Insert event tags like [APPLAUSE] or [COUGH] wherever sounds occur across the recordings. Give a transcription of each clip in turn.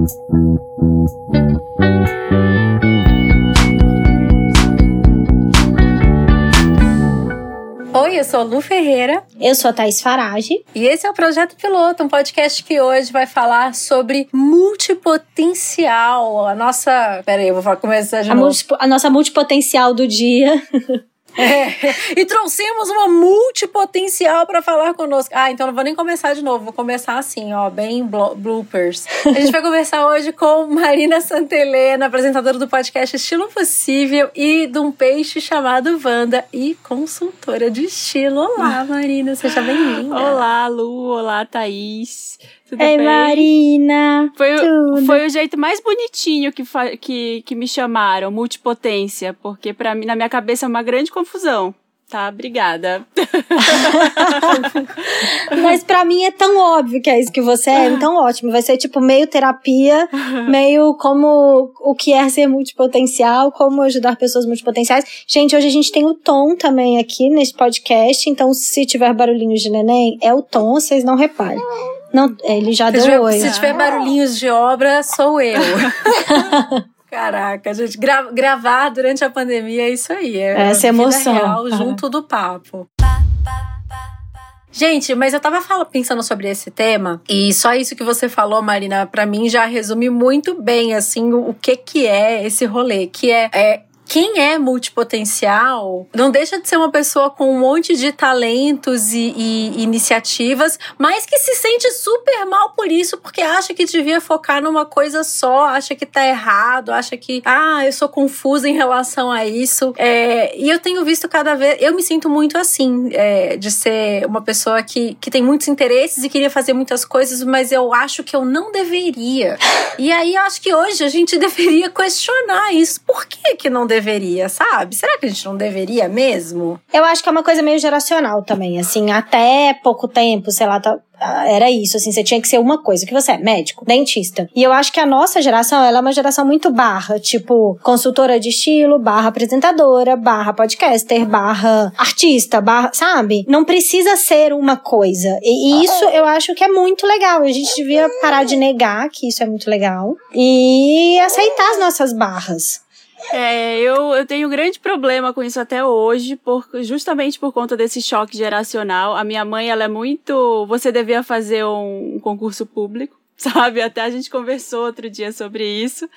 Oi, eu sou a Lu Ferreira. Eu sou a Thaís Farage. E esse é o Projeto Piloto, um podcast que hoje vai falar sobre multipotencial. A nossa. Peraí, eu vou começar de a, novo. a nossa multipotencial do dia. [LAUGHS] [LAUGHS] E trouxemos uma multipotencial para falar conosco. Ah, então não vou nem começar de novo, vou começar assim, ó, bem bloopers. A gente vai conversar hoje com Marina Santelena, apresentadora do podcast Estilo Possível e de um peixe chamado Wanda e consultora de estilo. Olá, Marina, seja bem-vinda. Olá, Lu, olá, Thaís. Tudo Ei, bem? Marina! Foi, tudo. foi o jeito mais bonitinho que, que, que me chamaram, multipotência, porque para mim, na minha cabeça, é uma grande confusão. Tá, obrigada. [LAUGHS] Mas para mim é tão óbvio que é isso que você é, então ótimo. Vai ser tipo meio terapia, [LAUGHS] meio como o que é ser multipotencial, como ajudar pessoas multipotenciais. Gente, hoje a gente tem o Tom também aqui nesse podcast, então se tiver barulhinhos de neném, é o Tom, vocês não reparem. Não, ele já se deu oi. Se tiver barulhinhos de obra, sou eu. [LAUGHS] Caraca, gente, gra gravar durante a pandemia é isso aí. É Essa emoção. Real, junto do papo. Gente, mas eu tava falando, pensando sobre esse tema e só isso que você falou, Marina, para mim já resume muito bem assim o, o que que é esse rolê, que é, é quem é multipotencial não deixa de ser uma pessoa com um monte de talentos e, e, iniciativas, mas que se sente super mal por isso, porque acha que devia focar numa coisa só, acha que tá errado, acha que, ah, eu sou confusa em relação a isso. É, e eu tenho visto cada vez, eu me sinto muito assim, é, de ser uma pessoa que, que tem muitos interesses e queria fazer muitas coisas, mas eu acho que eu não deveria. E aí eu acho que hoje a gente [LAUGHS] deveria questionar isso. Por que que não deveria? Deveria, sabe? Será que a gente não deveria mesmo? Eu acho que é uma coisa meio geracional também, assim, até pouco tempo, sei lá, tá, era isso, assim, você tinha que ser uma coisa. que você é? Médico, dentista. E eu acho que a nossa geração, ela é uma geração muito barra, tipo, consultora de estilo, barra apresentadora, barra podcaster, barra artista, barra, sabe? Não precisa ser uma coisa. E isso eu acho que é muito legal. A gente devia parar de negar que isso é muito legal e aceitar as nossas barras. É, eu, eu tenho um grande problema com isso até hoje, por, justamente por conta desse choque geracional. A minha mãe, ela é muito. Você devia fazer um, um concurso público [LAUGHS] sabe? Até a gente conversou outro dia sobre isso,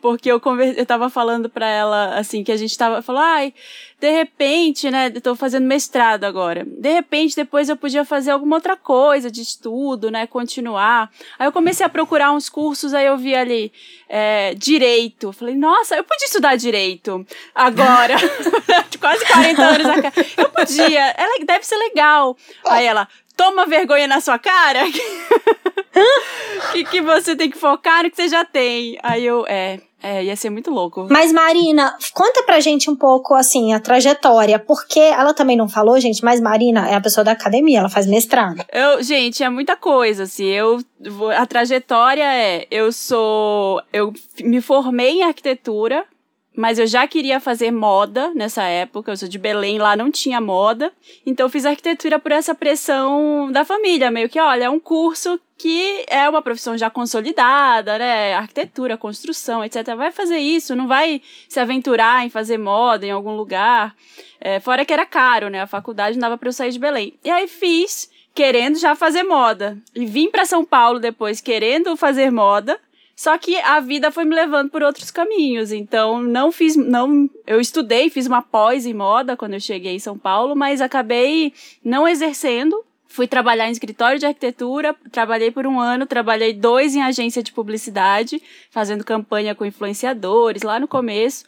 porque eu, conver... eu tava falando para ela, assim, que a gente tava, falou, ai, de repente, né, tô fazendo mestrado agora, de repente depois eu podia fazer alguma outra coisa de estudo, né, continuar. Aí eu comecei a procurar uns cursos, aí eu vi ali, é, direito, falei, nossa, eu podia estudar direito agora, [LAUGHS] quase 40 anos, eu podia, ela deve ser legal. Aí ela, toma vergonha na sua cara. [LAUGHS] que, [LAUGHS] que você tem que focar no que você já tem. Aí eu, é, é, ia ser muito louco. Mas, Marina, conta pra gente um pouco, assim, a trajetória. Porque ela também não falou, gente, mas Marina é a pessoa da academia, ela faz mestrado. Eu, gente, é muita coisa, assim. Eu, a trajetória é, eu sou, eu me formei em arquitetura, mas eu já queria fazer moda nessa época. Eu sou de Belém, lá não tinha moda. Então eu fiz arquitetura por essa pressão da família, meio que, olha, é um curso que é uma profissão já consolidada, né? Arquitetura, construção, etc. Vai fazer isso, não vai se aventurar em fazer moda em algum lugar. É, fora que era caro, né? A faculdade não dava para eu sair de Belém. E aí fiz, querendo já fazer moda. E vim para São Paulo depois querendo fazer moda. Só que a vida foi me levando por outros caminhos. Então, não fiz. não Eu estudei, fiz uma pós em moda quando eu cheguei em São Paulo, mas acabei não exercendo. Fui trabalhar em escritório de arquitetura, trabalhei por um ano, trabalhei dois em agência de publicidade, fazendo campanha com influenciadores lá no começo.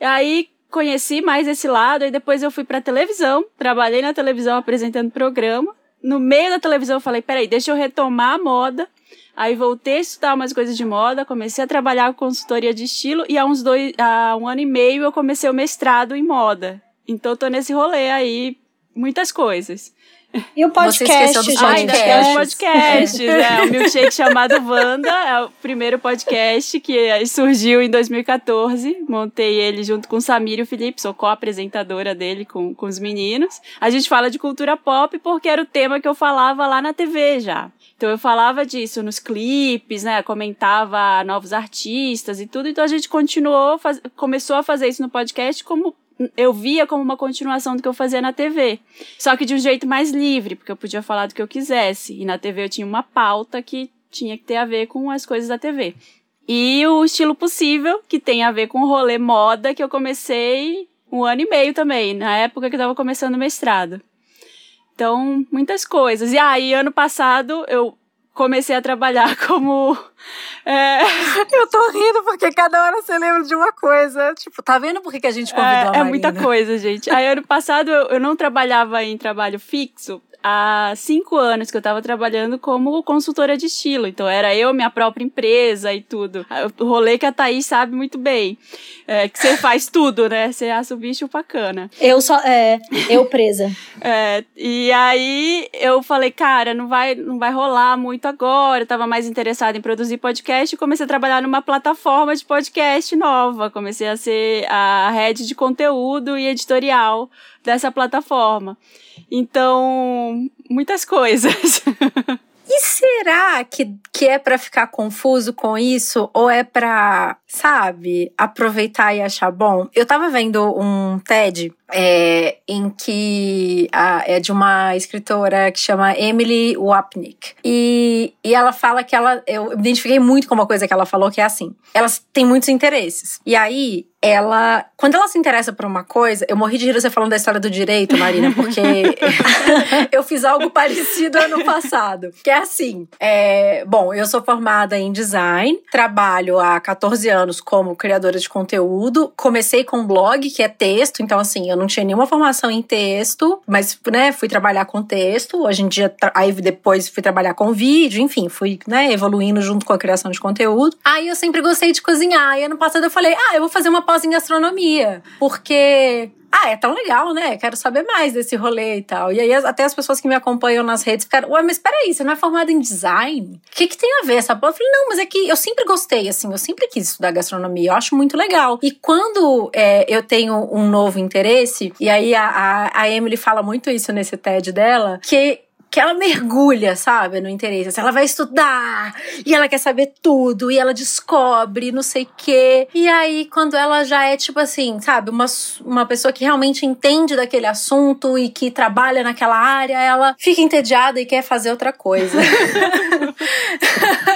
E aí conheci mais esse lado, e depois eu fui para televisão, trabalhei na televisão apresentando programa. No meio da televisão eu falei, peraí, deixa eu retomar a moda Aí voltei a estudar umas coisas de moda, comecei a trabalhar com consultoria de estilo e há uns dois, há um ano e meio eu comecei o mestrado em moda. Então tô nesse rolê aí, muitas coisas. E o podcast, Você gente. podcast. Ai, tem os podcasts, [LAUGHS] né? O milkshake chamado Wanda é o primeiro podcast que surgiu em 2014. Montei ele junto com o Samir e o Felipe, sou co-apresentadora dele com, com os meninos. A gente fala de cultura pop porque era o tema que eu falava lá na TV já. Então eu falava disso nos clipes, né? Comentava novos artistas e tudo. Então a gente continuou, faz... começou a fazer isso no podcast como eu via como uma continuação do que eu fazia na TV. Só que de um jeito mais livre, porque eu podia falar do que eu quisesse. E na TV eu tinha uma pauta que tinha que ter a ver com as coisas da TV. E o estilo possível, que tem a ver com o rolê moda, que eu comecei um ano e meio também, na época que eu tava começando o mestrado. Então, muitas coisas. E aí, ano passado, eu comecei a trabalhar [LAUGHS] como. [LAUGHS] É... Eu tô rindo porque cada hora você lembra de uma coisa. Tipo, tá vendo por que a gente convidou é, a Marina? É muita coisa, gente. Aí, ano passado, eu, eu não trabalhava em trabalho fixo há cinco anos que eu estava trabalhando como consultora de estilo. Então era eu, minha própria empresa e tudo. O rolê que a Thaís sabe muito bem. É, que você faz tudo, né? Você assa o bicho bacana. Eu só. É, eu presa. [LAUGHS] é, e aí eu falei, cara, não vai, não vai rolar muito agora. Eu tava mais interessada em produzir podcast e comecei a trabalhar numa plataforma de podcast nova. Comecei a ser a head de conteúdo e editorial dessa plataforma. Então, muitas coisas. [LAUGHS] E será que, que é para ficar confuso com isso ou é para, sabe, aproveitar e achar bom? Eu tava vendo um TED é, em que a, é de uma escritora que chama Emily Wapnick. E, e ela fala que ela. Eu me identifiquei muito com uma coisa que ela falou, que é assim: elas têm muitos interesses. E aí, ela. Quando ela se interessa por uma coisa, eu morri de rir você falando da história do direito, Marina, porque [LAUGHS] [LAUGHS] eu fiz algo parecido ano passado. Que é assim: é, bom, eu sou formada em design, trabalho há 14 anos como criadora de conteúdo. Comecei com blog, que é texto, então assim, eu não tinha nenhuma formação em texto, mas, né, fui trabalhar com texto. Hoje em dia, aí depois fui trabalhar com vídeo, enfim, fui, né, evoluindo junto com a criação de conteúdo. Aí eu sempre gostei de cozinhar. E ano passado eu falei, ah, eu vou fazer uma pós em gastronomia, porque ah, é tão legal, né? Quero saber mais desse rolê e tal. E aí, até as pessoas que me acompanham nas redes ficaram, ué, mas peraí, você não é formada em design? O que, que tem a ver essa porra? Eu falei, não, mas é que eu sempre gostei, assim, eu sempre quis estudar gastronomia, eu acho muito legal. E quando é, eu tenho um novo interesse, e aí a, a, a Emily fala muito isso nesse TED dela, que que ela mergulha, sabe, no interesse. Assim, ela vai estudar e ela quer saber tudo e ela descobre não sei o quê. E aí, quando ela já é, tipo assim, sabe, uma, uma pessoa que realmente entende daquele assunto e que trabalha naquela área, ela fica entediada e quer fazer outra coisa.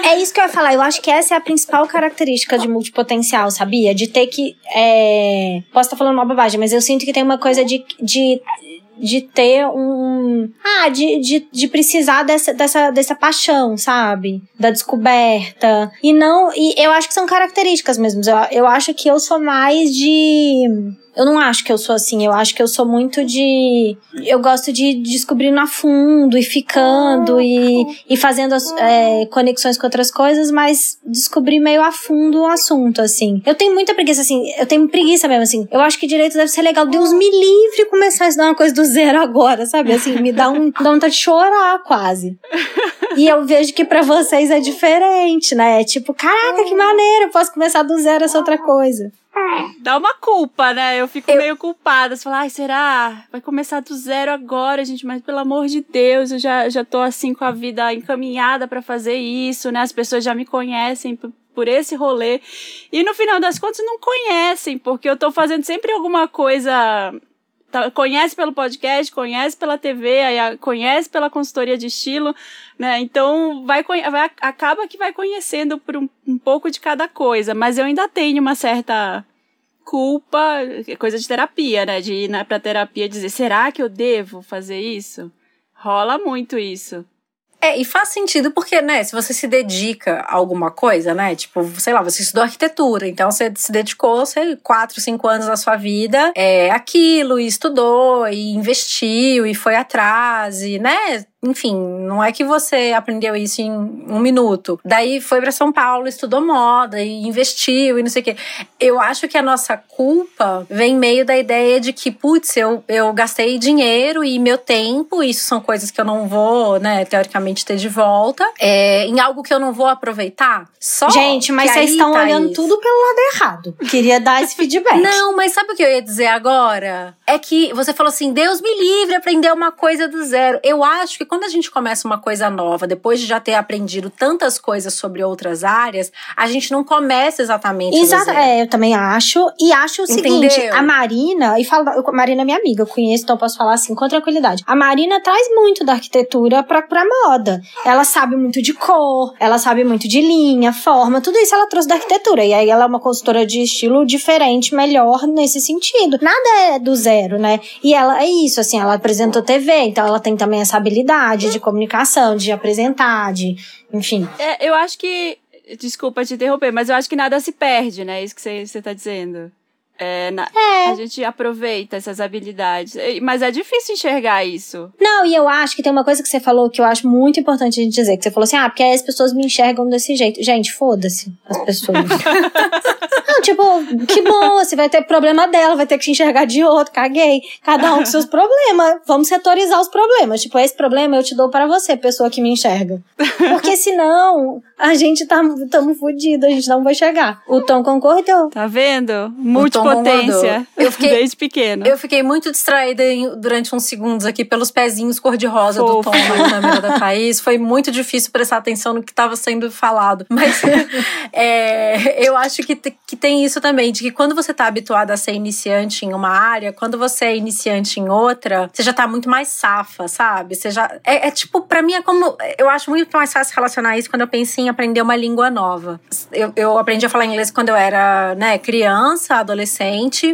é isso que eu ia falar. Eu acho que essa é a principal característica de multipotencial, sabia? De ter que. É... Posso estar falando uma bobagem, mas eu sinto que tem uma coisa de, de de ter um. Ah, de, de, de precisar dessa, dessa, dessa paixão, sabe? Da descoberta. E não. E eu acho que são características mesmo. Eu, eu acho que eu sou mais de eu não acho que eu sou assim, eu acho que eu sou muito de. Eu gosto de descobrindo a fundo e ficando e, e fazendo as, é, conexões com outras coisas, mas descobrir meio a fundo o assunto, assim. Eu tenho muita preguiça, assim, eu tenho preguiça mesmo, assim. Eu acho que direito deve ser legal. Deus me livre começar a estudar uma coisa do zero agora, sabe? Assim, me dá um. dá vontade de chorar quase. E eu vejo que para vocês é diferente, né? É tipo, caraca, que maneiro, eu posso começar do zero essa outra coisa. Dá uma culpa, né? Eu fico eu... meio culpada. Você fala, ai, será? Vai começar do zero agora, gente, mas pelo amor de Deus, eu já, já tô assim com a vida encaminhada para fazer isso, né? As pessoas já me conhecem por esse rolê. E no final das contas não conhecem, porque eu tô fazendo sempre alguma coisa Tá, conhece pelo podcast, conhece pela TV, aí conhece pela consultoria de estilo, né? Então vai, vai acaba que vai conhecendo por um, um pouco de cada coisa, mas eu ainda tenho uma certa culpa, coisa de terapia, né? De ir na, pra terapia dizer, será que eu devo fazer isso? Rola muito isso. É, e faz sentido porque, né, se você se dedica a alguma coisa, né, tipo, sei lá, você estudou arquitetura, então você se dedicou, sei, quatro, cinco anos da sua vida é aquilo, e estudou, e investiu, e foi atrás, e, né, enfim, não é que você aprendeu isso em um minuto. Daí foi para São Paulo, estudou moda e investiu e não sei o quê. Eu acho que a nossa culpa vem meio da ideia de que, putz, eu, eu gastei dinheiro e meu tempo, isso são coisas que eu não vou, né, teoricamente ter de volta, é, em algo que eu não vou aproveitar. Só Gente, mas vocês estão tá olhando tudo pelo lado errado. Queria dar esse feedback. Não, mas sabe o que eu ia dizer agora? É que você falou assim: Deus me livre aprender uma coisa do zero. Eu acho que quando a gente começa uma coisa nova, depois de já ter aprendido tantas coisas sobre outras áreas, a gente não começa exatamente. Exato, é, eu também acho. E acho o Entendeu? seguinte: a Marina, e fala, eu, Marina é minha amiga, eu conheço, então eu posso falar assim com tranquilidade. A Marina traz muito da arquitetura pra, pra moda. Ela sabe muito de cor, ela sabe muito de linha, forma, tudo isso ela trouxe da arquitetura. E aí ela é uma consultora de estilo diferente, melhor nesse sentido. Nada é do zero, né? E ela é isso, assim, ela apresentou TV, então ela tem também essa habilidade de comunicação, de apresentar, de. Enfim. É, eu acho que. Desculpa te interromper, mas eu acho que nada se perde, né? Isso que você está dizendo. É, na, é. A gente aproveita essas habilidades. Mas é difícil enxergar isso. Não, e eu acho que tem uma coisa que você falou que eu acho muito importante a gente dizer. Que você falou assim, ah, porque aí as pessoas me enxergam desse jeito. Gente, foda-se as pessoas. [LAUGHS] Não, tipo, que bom, você vai ter problema dela, vai ter que te enxergar de outro, caguei. Cada um com seus problemas. Vamos setorizar os problemas. Tipo, esse problema eu te dou para você, pessoa que me enxerga. Porque senão, a gente tá, tamo fudido, a gente não vai chegar. O Tom concordou. Tá vendo? Múltiplo potência. Eu fiquei, desde pequeno. Eu fiquei muito distraída em, durante uns segundos aqui pelos pezinhos cor-de-rosa do Tom na câmera da Thaís. Foi muito difícil prestar atenção no que estava sendo falado. Mas [LAUGHS] é, eu acho que, que tem isso também, de que quando você está habituado a ser iniciante em uma área, quando você é iniciante em outra, você já está muito mais safa, sabe? Você já. É, é tipo, para mim é como. Eu acho muito mais fácil relacionar isso quando eu penso em aprender uma língua nova. Eu, eu aprendi a falar inglês quando eu era né, criança, adolescente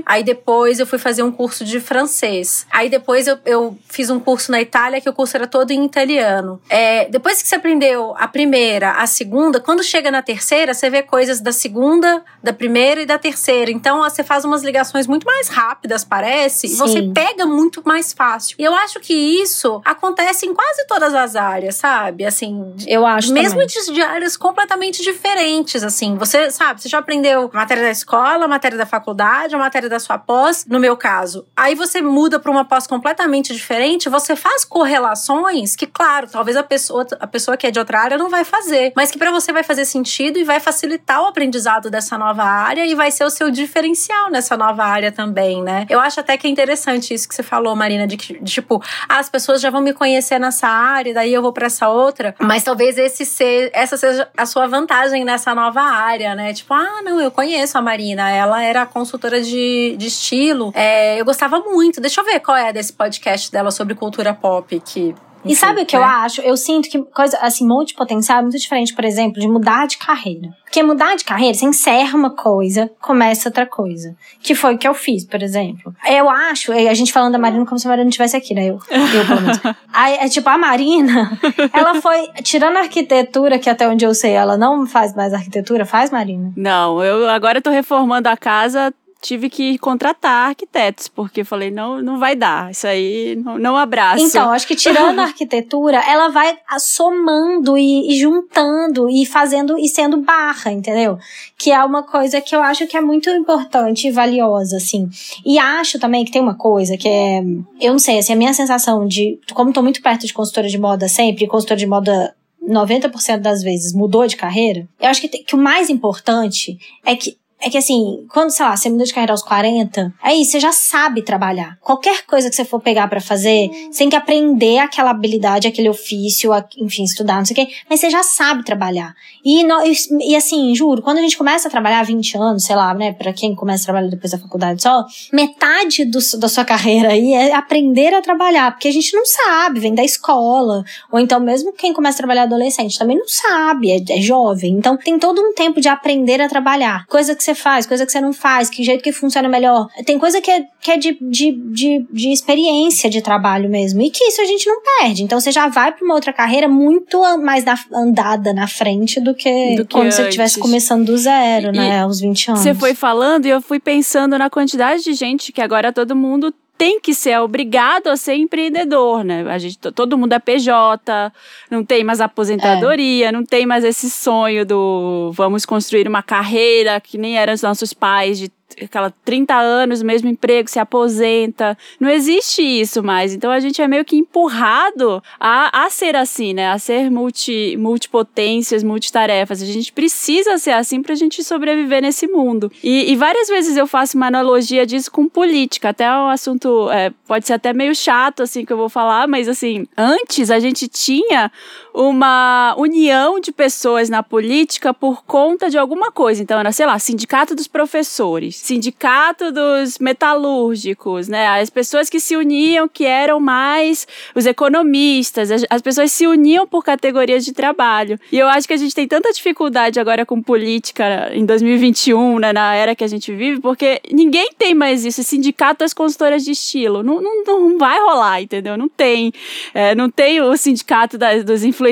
Aí depois eu fui fazer um curso de francês. Aí depois eu, eu fiz um curso na Itália que o curso era todo em italiano. É, depois que você aprendeu a primeira, a segunda, quando chega na terceira, você vê coisas da segunda, da primeira e da terceira. Então você faz umas ligações muito mais rápidas, parece, Sim. e você pega muito mais fácil. E eu acho que isso acontece em quase todas as áreas, sabe? Assim, eu acho mesmo de, de áreas completamente diferentes, assim. Você sabe, você já aprendeu matéria da escola, matéria da faculdade faculdade, a matéria da sua pós, no meu caso. Aí você muda para uma pós completamente diferente, você faz correlações que, claro, talvez a pessoa, a pessoa que é de outra área não vai fazer, mas que para você vai fazer sentido e vai facilitar o aprendizado dessa nova área e vai ser o seu diferencial nessa nova área também, né? Eu acho até que é interessante isso que você falou, Marina, de de, tipo, ah, as pessoas já vão me conhecer nessa área, daí eu vou para essa outra, mas talvez esse ser, essa seja a sua vantagem nessa nova área, né? Tipo, ah, não, eu conheço a Marina, ela era consultora consultora de, de estilo. É, eu gostava muito. Deixa eu ver qual é desse podcast dela sobre cultura pop que enfim, e sabe o que eu acho? Eu sinto que coisa assim, multipotencial é muito diferente, por exemplo, de mudar de carreira. Porque mudar de carreira, você encerra uma coisa, começa outra coisa. Que foi o que eu fiz, por exemplo. Eu acho, a gente falando da Marina como se a Marina estivesse aqui, né? Eu, eu pelo menos. [LAUGHS] Aí, é tipo, a Marina, ela foi, tirando a arquitetura, que até onde eu sei, ela não faz mais arquitetura, faz, Marina? Não, eu agora tô reformando a casa, tive que contratar arquitetos, porque falei, não, não vai dar, isso aí não, não. Então, acho que tirando a arquitetura, ela vai somando e, e, juntando e fazendo e sendo barra, entendeu? Que é uma coisa que eu acho que é muito importante e valiosa, assim. E acho também que tem uma coisa que é, eu não sei, assim, a minha sensação de, como tô muito perto de consultora de moda sempre, consultora de moda 90% das vezes mudou de carreira, eu acho que, que o mais importante é que é que assim, quando, sei lá, você mudou de carreira aos 40, aí você já sabe trabalhar. Qualquer coisa que você for pegar para fazer, você tem que aprender aquela habilidade, aquele ofício, enfim, estudar, não sei o quê, mas você já sabe trabalhar. E, e, e assim, juro, quando a gente começa a trabalhar 20 anos, sei lá, né, pra quem começa a trabalhar depois da faculdade só, metade do, da sua [LAUGHS] carreira aí é aprender a trabalhar, porque a gente não sabe, vem da escola, ou então mesmo quem começa a trabalhar adolescente também não sabe, é, é jovem. Então tem todo um tempo de aprender a trabalhar, coisa que você faz, coisa que você não faz, que jeito que funciona melhor. Tem coisa que é, que é de, de, de, de experiência de trabalho mesmo. E que isso a gente não perde. Então você já vai para uma outra carreira muito mais na, andada na frente do que, do que quando antes. você estivesse começando do zero, e, né? Aos 20 anos. Você foi falando e eu fui pensando na quantidade de gente que agora todo mundo tem que ser obrigado a ser empreendedor, né? A gente, todo mundo é PJ, não tem mais aposentadoria, é. não tem mais esse sonho do vamos construir uma carreira que nem eram os nossos pais de aquela 30 anos, mesmo emprego, se aposenta. Não existe isso mais. Então a gente é meio que empurrado a, a ser assim, né? A ser multi, multipotências, multitarefas. A gente precisa ser assim pra gente sobreviver nesse mundo. E, e várias vezes eu faço uma analogia disso com política. Até um assunto, é, pode ser até meio chato, assim, que eu vou falar, mas assim, antes a gente tinha uma união de pessoas na política por conta de alguma coisa. Então era, sei lá, sindicato dos professores sindicato dos metalúrgicos, né? As pessoas que se uniam, que eram mais os economistas, as, as pessoas se uniam por categorias de trabalho. E eu acho que a gente tem tanta dificuldade agora com política em 2021, né, na era que a gente vive, porque ninguém tem mais isso. Sindicato das consultoras de estilo. Não, não, não vai rolar, entendeu? Não tem. É, não tem o sindicato das, dos influenciadores,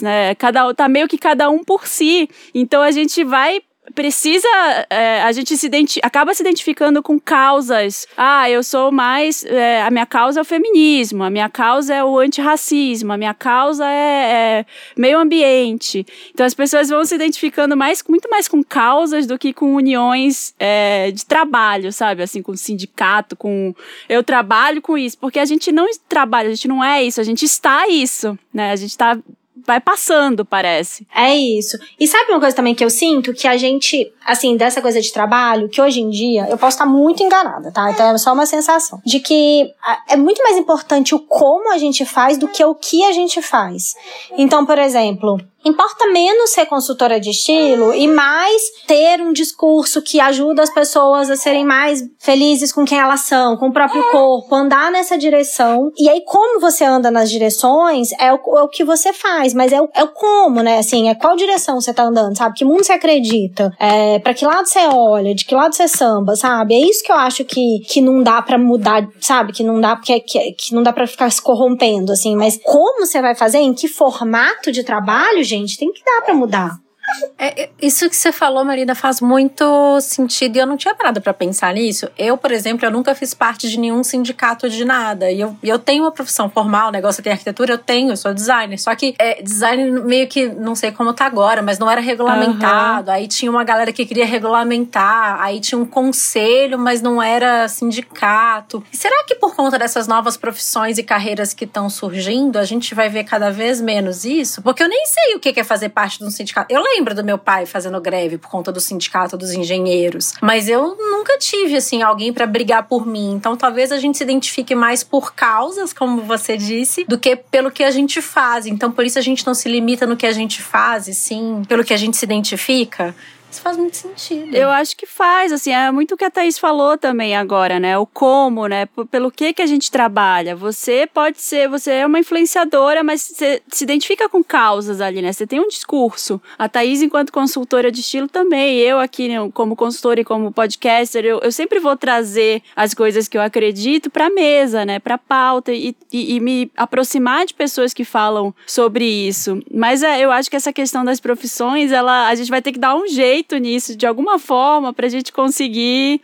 né? Cada, tá meio que cada um por si. Então a gente vai precisa. É, a gente se acaba se identificando com causas. Ah, eu sou mais. É, a minha causa é o feminismo, a minha causa é o antirracismo, a minha causa é, é, meio ambiente. Então as pessoas vão se identificando mais, muito mais com causas do que com uniões é, de trabalho, sabe? Assim, com sindicato, com. Eu trabalho com isso. Porque a gente não trabalha, a gente não é isso, a gente está isso, né? A gente está vai passando, parece. É isso. E sabe uma coisa também que eu sinto? Que a gente, assim, dessa coisa de trabalho, que hoje em dia, eu posso estar muito enganada, tá? Então é só uma sensação. De que é muito mais importante o como a gente faz do que o que a gente faz. Então, por exemplo, Importa menos ser consultora de estilo e mais ter um discurso que ajuda as pessoas a serem mais felizes com quem elas são, com o próprio corpo, andar nessa direção. E aí, como você anda nas direções, é o, é o que você faz, mas é o, é o como, né? Assim, é qual direção você tá andando, sabe? Que mundo você acredita? É, pra que lado você olha? De que lado você samba, sabe? É isso que eu acho que, que não dá para mudar, sabe? Que não dá porque que, que não dá para ficar se corrompendo, assim. Mas como você vai fazer? Em que formato de trabalho? Gente. Tem que dar para mudar. É, é, isso que você falou, Marina, faz muito sentido e eu não tinha parado para pensar nisso. Eu, por exemplo, eu nunca fiz parte de nenhum sindicato de nada. E eu, eu tenho uma profissão formal, negócio tem arquitetura, eu tenho, eu sou designer. Só que é, design meio que, não sei como tá agora, mas não era regulamentado. Uhum. Aí tinha uma galera que queria regulamentar, aí tinha um conselho, mas não era sindicato. E será que por conta dessas novas profissões e carreiras que estão surgindo, a gente vai ver cada vez menos isso? Porque eu nem sei o que é fazer parte de um sindicato. Eu lembro lembro do meu pai fazendo greve por conta do sindicato dos engenheiros, mas eu nunca tive assim alguém para brigar por mim. Então talvez a gente se identifique mais por causas, como você disse, do que pelo que a gente faz. Então por isso a gente não se limita no que a gente faz, sim pelo que a gente se identifica. Isso faz muito sentido. Eu acho que faz, assim, é muito o que a Thaís falou também agora, né? O como, né? Pelo que que a gente trabalha. Você pode ser, você é uma influenciadora, mas você se identifica com causas ali, né? Você tem um discurso. A Thaís, enquanto consultora de estilo, também. Eu aqui, né, como consultora e como podcaster, eu, eu sempre vou trazer as coisas que eu acredito pra mesa, né? Pra pauta e, e, e me aproximar de pessoas que falam sobre isso. Mas é, eu acho que essa questão das profissões, ela, a gente vai ter que dar um jeito jeito nisso, de alguma forma, para a gente conseguir.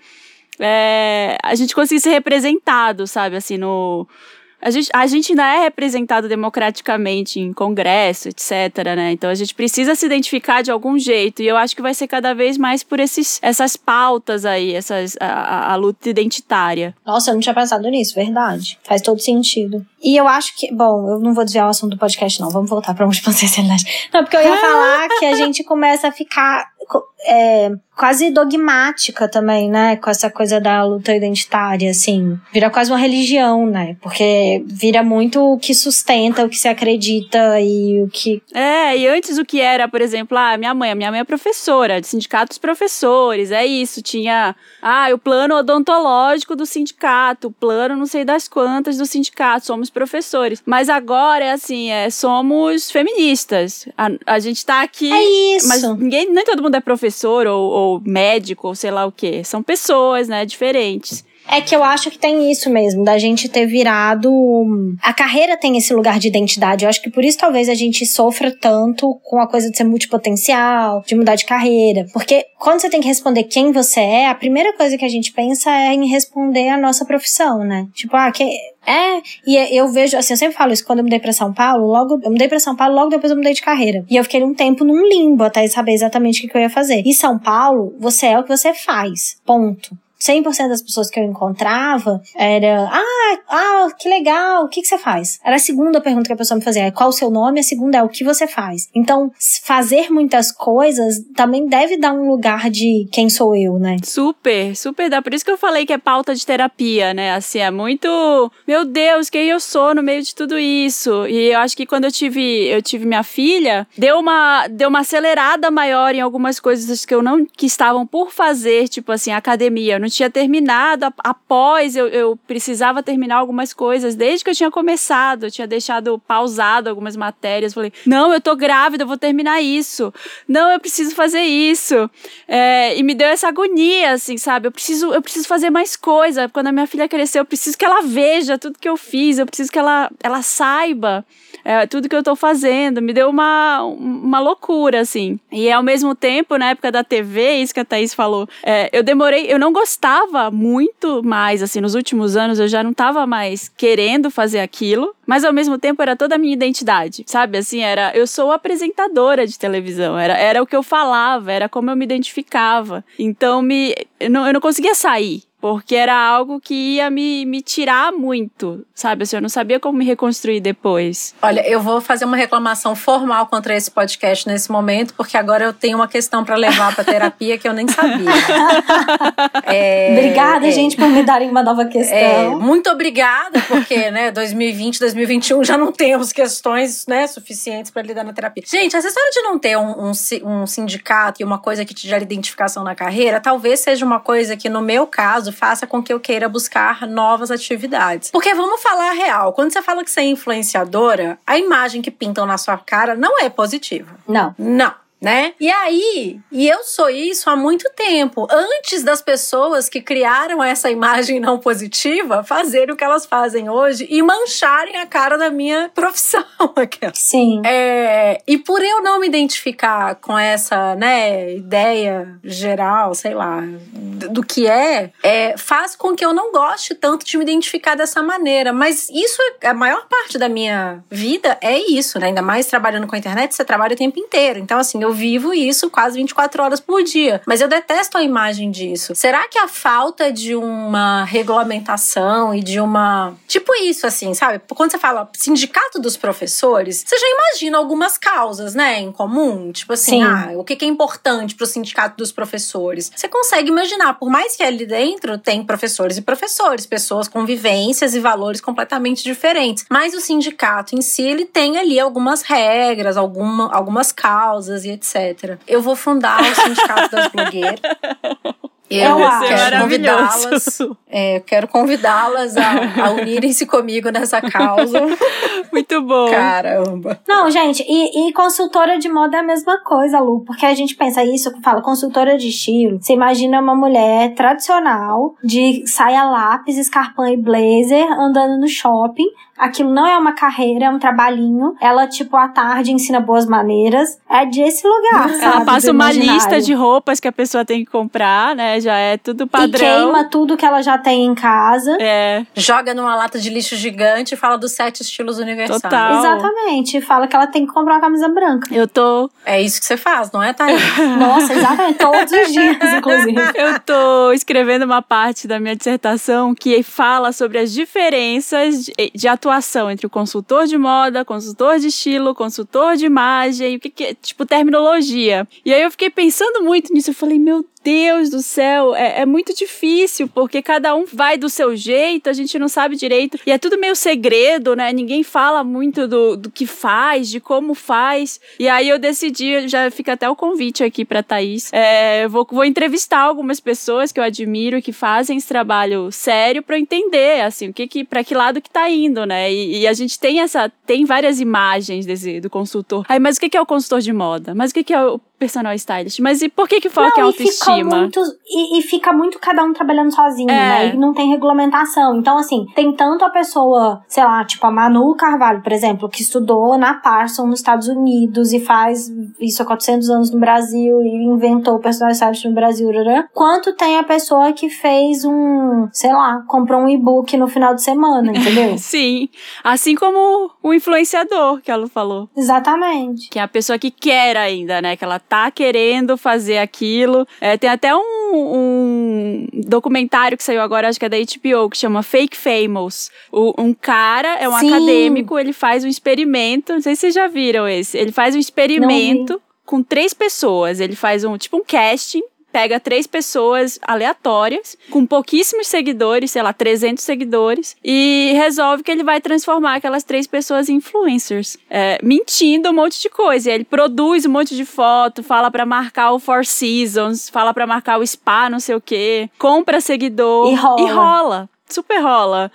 É, a gente conseguir ser representado, sabe, assim, no, a gente, a gente ainda é representado democraticamente em congresso, etc, né? Então a gente precisa se identificar de algum jeito. E eu acho que vai ser cada vez mais por esses, essas pautas aí, essas, a, a luta identitária. Nossa, eu não tinha pensado nisso, verdade. Faz todo sentido. E eu acho que, bom, eu não vou desviar o assunto do podcast, não. Vamos voltar pra multipotencialidade. [LAUGHS] Não, porque eu ia [LAUGHS] falar que a gente começa a ficar é, quase dogmática também, né? Com essa coisa da luta identitária, assim. Vira quase uma religião, né? Porque vira muito o que sustenta, o que se acredita e o que. É, e antes o que era, por exemplo, ah, minha mãe, minha mãe é professora, de sindicatos professores, é isso. Tinha, ah, o plano odontológico do sindicato, o plano não sei das quantas do sindicato, somos professores. Mas agora é assim, é, somos feministas. A, a gente tá aqui. É isso. Mas ninguém, nem todo mundo é professor ou, ou médico ou sei lá o que. São pessoas, né, diferentes. É que eu acho que tem isso mesmo, da gente ter virado. A carreira tem esse lugar de identidade. Eu acho que por isso talvez a gente sofra tanto com a coisa de ser multipotencial, de mudar de carreira. Porque quando você tem que responder quem você é, a primeira coisa que a gente pensa é em responder a nossa profissão, né? Tipo, ah, que, é, e eu vejo, assim, eu sempre falo isso, quando eu mudei pra São Paulo, logo, eu mudei pra São Paulo, logo depois eu mudei de carreira. E eu fiquei um tempo num limbo até saber exatamente o que, que eu ia fazer. E São Paulo, você é o que você faz. Ponto. 100% das pessoas que eu encontrava era, ah, ah, que legal, o que, que você faz? Era a segunda pergunta que a pessoa me fazia, é qual o seu nome? A segunda é o que você faz. Então, fazer muitas coisas também deve dar um lugar de quem sou eu, né? Super, super dá. Por isso que eu falei que é pauta de terapia, né? Assim, é muito, meu Deus, quem eu sou no meio de tudo isso. E eu acho que quando eu tive, eu tive minha filha, deu uma, deu uma acelerada maior em algumas coisas que eu não, que estavam por fazer, tipo assim, academia. Eu não tinha terminado, após eu, eu precisava terminar algumas coisas, desde que eu tinha começado, eu tinha deixado pausado algumas matérias, falei, não, eu tô grávida, eu vou terminar isso, não, eu preciso fazer isso, é, e me deu essa agonia, assim, sabe, eu preciso, eu preciso fazer mais coisa, quando a minha filha crescer, eu preciso que ela veja tudo que eu fiz, eu preciso que ela, ela saiba é, tudo que eu tô fazendo, me deu uma, uma loucura, assim. E ao mesmo tempo, na época da TV, isso que a Thaís falou, é, eu demorei, eu não gostava muito mais, assim, nos últimos anos eu já não tava mais querendo fazer aquilo, mas ao mesmo tempo era toda a minha identidade, sabe? Assim, era, eu sou apresentadora de televisão, era, era o que eu falava, era como eu me identificava. Então, me, eu, não, eu não conseguia sair porque era algo que ia me, me tirar muito, sabe? Assim, eu não sabia como me reconstruir depois. Olha, eu vou fazer uma reclamação formal contra esse podcast nesse momento, porque agora eu tenho uma questão para levar para terapia que eu nem sabia. [LAUGHS] é, obrigada, é, gente, por me darem uma nova questão. É, muito obrigada, porque, né, 2020, 2021 já não temos questões, né, suficientes para lidar na terapia. Gente, essa história de não ter um, um, um sindicato e uma coisa que te gera identificação na carreira, talvez seja uma coisa que, no meu caso, faça com que eu queira buscar novas atividades. Porque vamos falar a real, quando você fala que você é influenciadora, a imagem que pintam na sua cara não é positiva. Não. Não né? E aí, e eu sou isso há muito tempo, antes das pessoas que criaram essa imagem não positiva fazerem o que elas fazem hoje e mancharem a cara da minha [LAUGHS] profissão. Sim. É, e por eu não me identificar com essa, né, ideia geral, sei lá, do que é, é, faz com que eu não goste tanto de me identificar dessa maneira. Mas isso, é, a maior parte da minha vida é isso, né? Ainda mais trabalhando com a internet, você trabalha o tempo inteiro. Então, assim, eu vivo isso quase 24 horas por dia. Mas eu detesto a imagem disso. Será que a falta de uma regulamentação e de uma. Tipo isso, assim, sabe? Quando você fala sindicato dos professores, você já imagina algumas causas, né, em comum? Tipo assim, Sim. ah, o que é importante pro sindicato dos professores? Você consegue imaginar, por mais que ali dentro tem professores e professores, pessoas com vivências e valores completamente diferentes. Mas o sindicato em si, ele tem ali algumas regras, alguma, algumas causas e etc. Eu vou fundar o Sindicato das Blogueiras. [LAUGHS] Eu quero convidá-las. É, quero convidá-las a, a unirem-se comigo nessa causa. [LAUGHS] Muito bom. Caramba. Não, gente, e, e, consultora de moda é a mesma coisa, Lu, porque a gente pensa isso, fala consultora de estilo. Você imagina uma mulher tradicional, de saia lápis, escarpão e blazer, andando no shopping, aquilo não é uma carreira, é um trabalhinho. Ela, tipo, à tarde ensina boas maneiras. É desse lugar, sabe? Ela passa uma lista de roupas que a pessoa tem que comprar, né? Já é tudo padrão. E queima tudo que ela já tem em casa. É. Joga numa lata de lixo gigante e fala dos sete estilos universais. Total. Exatamente. Fala que ela tem que comprar uma camisa branca. Eu tô... É isso que você faz, não é, Thaís? [LAUGHS] Nossa, exatamente. Todos os dias, inclusive. [LAUGHS] Eu tô escrevendo uma parte da minha dissertação que fala sobre as diferenças de, de atuação atuação entre o consultor de moda, consultor de estilo, consultor de imagem, o que, que é, tipo, terminologia. E aí eu fiquei pensando muito nisso, eu falei, meu Deus do céu, é, é, muito difícil, porque cada um vai do seu jeito, a gente não sabe direito. E é tudo meio segredo, né? Ninguém fala muito do, do que faz, de como faz. E aí eu decidi, já fica até o convite aqui pra Thaís. É, vou, vou entrevistar algumas pessoas que eu admiro que fazem esse trabalho sério para entender, assim, o que que, pra que lado que tá indo, né? E, e, a gente tem essa, tem várias imagens desse, do consultor. Aí, mas o que que é o consultor de moda? Mas o que que é o personal stylist. Mas e por que que foca não, em autoestima? E fica, muito, e, e, fica muito cada um trabalhando sozinho, É. né? E não tem regulamentação. Então, assim, tem tanto a pessoa, sei lá, tipo a Manu Carvalho, por exemplo, que estudou na Parsons nos Estados Unidos e faz isso há 400 anos no Brasil e inventou o personal stylist no Brasil, quanto tem a pessoa que fez um, sei lá, comprou um e-book no final de semana, entendeu? [LAUGHS] Sim. Assim como o influenciador que ela falou. Exatamente. Que é a pessoa que quer ainda, né? Que ela tá querendo fazer aquilo. É, tem até um, um documentário que saiu agora, acho que é da HBO, que chama Fake Famous. O, um cara, é um Sim. acadêmico, ele faz um experimento. Não sei se vocês já viram esse. Ele faz um experimento com três pessoas. Ele faz um tipo um casting. Pega três pessoas aleatórias, com pouquíssimos seguidores, sei lá, 300 seguidores, e resolve que ele vai transformar aquelas três pessoas em influencers. É, mentindo um monte de coisa. E ele produz um monte de foto, fala pra marcar o Four Seasons, fala pra marcar o spa, não sei o quê, compra seguidor E rola. E rola. Super rola.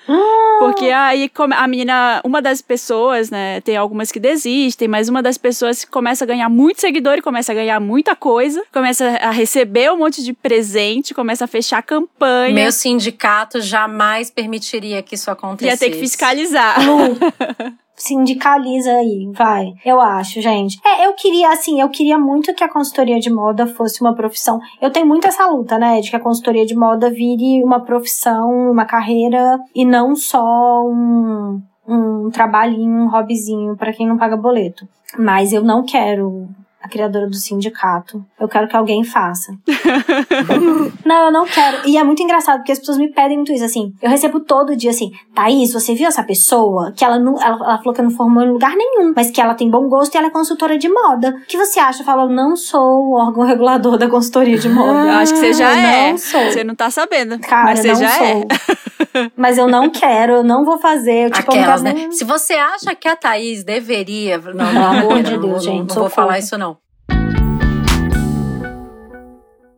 Porque aí a menina, uma das pessoas, né, tem algumas que desistem, mas uma das pessoas começa a ganhar muito seguidor e começa a ganhar muita coisa, começa a receber um monte de presente, começa a fechar campanha. Meu sindicato jamais permitiria que isso acontecesse. Ia ter que fiscalizar. Lu, [LAUGHS] sindicaliza aí, vai. Eu acho, gente. É, eu queria, assim, eu queria muito que a consultoria de moda fosse uma profissão. Eu tenho muito essa luta, né, de que a consultoria de moda vire uma profissão, uma carreira e não só um, um trabalhinho, um hobbyzinho pra quem não paga boleto. Mas eu não quero a criadora do sindicato. Eu quero que alguém faça. [LAUGHS] Não, eu não quero. E é muito engraçado, porque as pessoas me pedem muito isso, assim. Eu recebo todo dia, assim, Thaís, você viu essa pessoa? Que ela não. Ela, ela falou que não formou em lugar nenhum, mas que ela tem bom gosto e ela é consultora de moda. O que você acha? Eu falo, não sou o órgão regulador da consultoria de moda. Eu acho que você já eu é. Não sou. Você não tá sabendo. Cara, mas você não já sou. é. [LAUGHS] Mas eu não quero, eu não vou fazer. Eu, tipo, eu não Aquelas, quero né? nem- Se você acha que a Thaís deveria. Não, [LAUGHS] Pelo não, amor de Deus, não, gente, Não vou socorro. falar isso, não.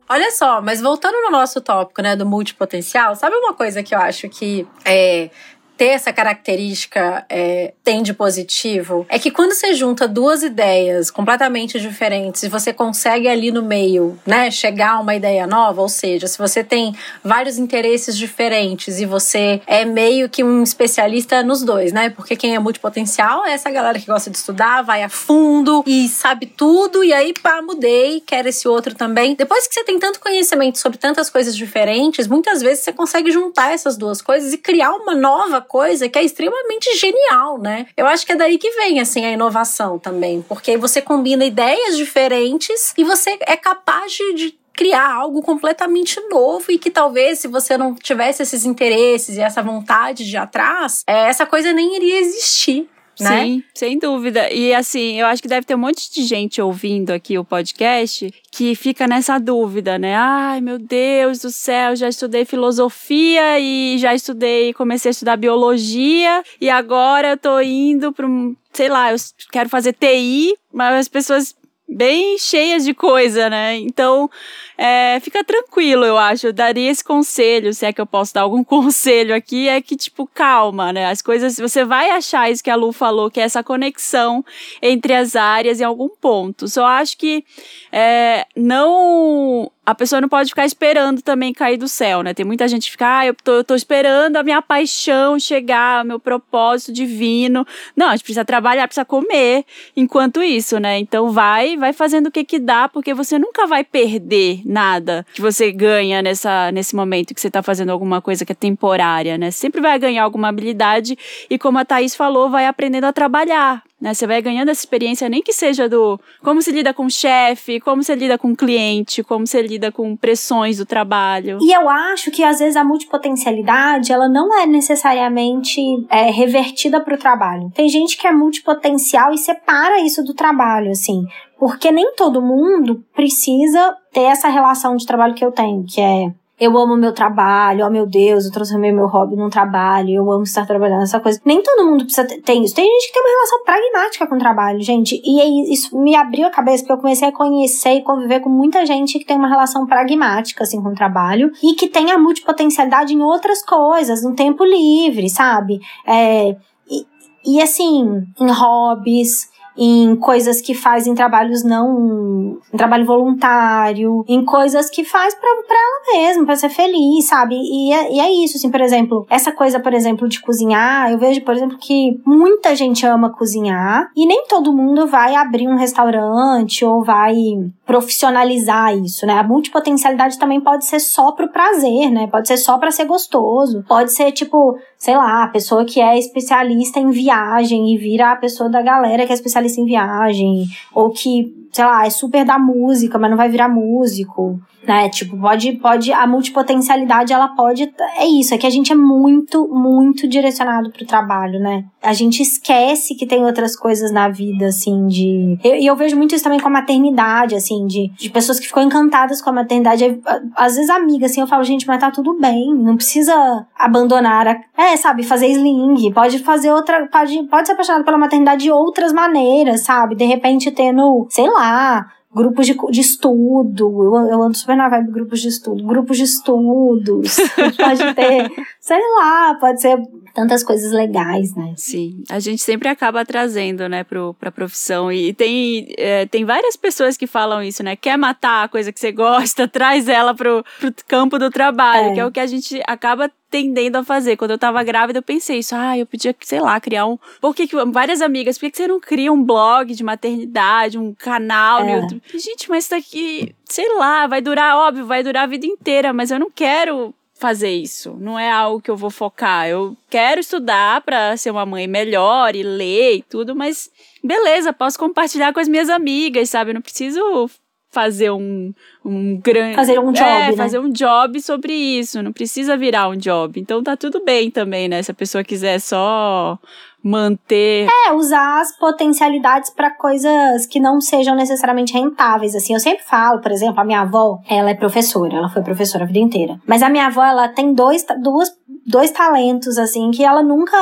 Olha só, mas voltando no nosso tópico, né, do multipotencial, sabe uma coisa que eu acho que é, ter essa característica é, tem de positivo? É que quando você junta duas ideias completamente diferentes e você consegue ali no meio, né, chegar a uma ideia nova, ou seja, se você tem vários interesses diferentes e você é meio que um especialista nos dois, né? Porque quem é multipotencial é essa galera que gosta de estudar, vai a fundo e sabe tudo, e aí pá, mudei, quero esse outro também. Depois que você tem tanto conhecimento sobre tantas coisas diferentes, muitas vezes você consegue juntar essas duas coisas e criar uma nova coisa que é extremamente genial, né? Eu acho que é daí que vem, assim, a inovação também, porque você combina ideias diferentes e você é capaz de, de criar algo completamente novo e que talvez se você não tivesse esses interesses e essa vontade de atrás, é, essa coisa nem iria existir. Né? Sim, sem dúvida. E assim, eu acho que deve ter um monte de gente ouvindo aqui o podcast que fica nessa dúvida, né? Ai, meu Deus do céu, já estudei filosofia e já estudei, comecei a estudar biologia e agora eu tô indo para um, sei lá, eu quero fazer TI, mas as pessoas bem cheias de coisa, né? Então, é, fica tranquilo, eu acho. Eu daria esse conselho, se é que eu posso dar algum [LAUGHS] conselho aqui, é que, tipo, calma, né? As coisas, você vai achar isso que a Lu falou, que é essa conexão entre as áreas em algum ponto. Só acho que é, não. A pessoa não pode ficar esperando também cair do céu, né? Tem muita gente que fica, ah, eu tô, eu tô esperando a minha paixão chegar, o meu propósito divino. Não, a gente precisa trabalhar, precisa comer enquanto isso, né? Então vai, vai fazendo o que que dá, porque você nunca vai perder nada que você ganha nessa, nesse momento que você tá fazendo alguma coisa que é temporária, né? Sempre vai ganhar alguma habilidade e como a Thaís falou, vai aprendendo a trabalhar, né? Você vai ganhando essa experiência, nem que seja do como se lida com o chefe, como se lida com o cliente, como se lida com pressões do trabalho. E eu acho que às vezes a multipotencialidade ela não é necessariamente é, revertida para o trabalho. Tem gente que é multipotencial e separa isso do trabalho, assim. Porque nem todo mundo precisa ter essa relação de trabalho que eu tenho, que é eu amo meu trabalho, oh meu Deus, eu transformei meu hobby num trabalho, eu amo estar trabalhando essa coisa. Nem todo mundo precisa ter, ter isso. Tem gente que tem uma relação pragmática com o trabalho, gente. E aí isso me abriu a cabeça porque eu comecei a conhecer e conviver com muita gente que tem uma relação pragmática assim com o trabalho e que tem a multipotencialidade em outras coisas, no tempo livre, sabe? É, e, e assim, em hobbies, em coisas que faz em trabalhos não. em trabalho voluntário, em coisas que faz pra, ela mesma, pra ser feliz, sabe? E é, e é isso, assim, por exemplo, essa coisa, por exemplo, de cozinhar, eu vejo, por exemplo, que muita gente ama cozinhar e nem todo mundo vai abrir um restaurante ou vai profissionalizar isso, né? A multipotencialidade também pode ser só pro prazer, né? Pode ser só para ser gostoso. Pode ser tipo, sei lá, a pessoa que é especialista em viagem e vira a pessoa da galera que é especialista em viagem, ou que, sei lá, é super da música, mas não vai virar músico né? Tipo, pode, pode, a multipotencialidade, ela pode, é isso, é que a gente é muito, muito direcionado pro trabalho, né? A gente esquece que tem outras coisas na vida, assim, de... E eu, eu, vejo muito isso também com a maternidade, assim, de, de pessoas que ficam encantadas com a maternidade. Às vezes amiga, assim, eu falo, gente, mas tá tudo bem, não precisa abandonar a... É, sabe, fazer sling, pode fazer outra, pode, pode ser apaixonado pela maternidade de outras maneiras, sabe? De repente tendo, sei lá, grupos de, de estudo, eu, eu ando super na vibe grupos de estudo, grupos de estudos, [LAUGHS] [LAUGHS] pode ter, sei lá, pode ser tantas coisas legais, né? Sim, a gente sempre acaba trazendo, né, pro, pra profissão. E tem, é, tem várias pessoas que falam isso, né? Quer matar a coisa que você gosta, [LAUGHS] traz ela pro, pro campo do trabalho, é. que é o que a gente acaba tendendo a fazer. Quando eu tava grávida, eu pensei isso. Ah, eu podia, sei lá, criar um. Por que, várias amigas, por que você não cria um blog de maternidade, um canal é. no YouTube? Gente, mas isso aqui, sei lá, vai durar, óbvio, vai durar a vida inteira, mas eu não quero fazer isso. Não é algo que eu vou focar. Eu quero estudar para ser uma mãe melhor e ler e tudo, mas beleza, posso compartilhar com as minhas amigas, sabe? Eu não preciso fazer um, um grande. Fazer um job. É, né? fazer um job sobre isso. Não precisa virar um job. Então tá tudo bem também, né? Se a pessoa quiser só manter. É, usar as potencialidades para coisas que não sejam necessariamente rentáveis. Assim, eu sempre falo, por exemplo, a minha avó, ela é professora, ela foi professora a vida inteira. Mas a minha avó, ela tem dois, duas, dois talentos, assim, que ela nunca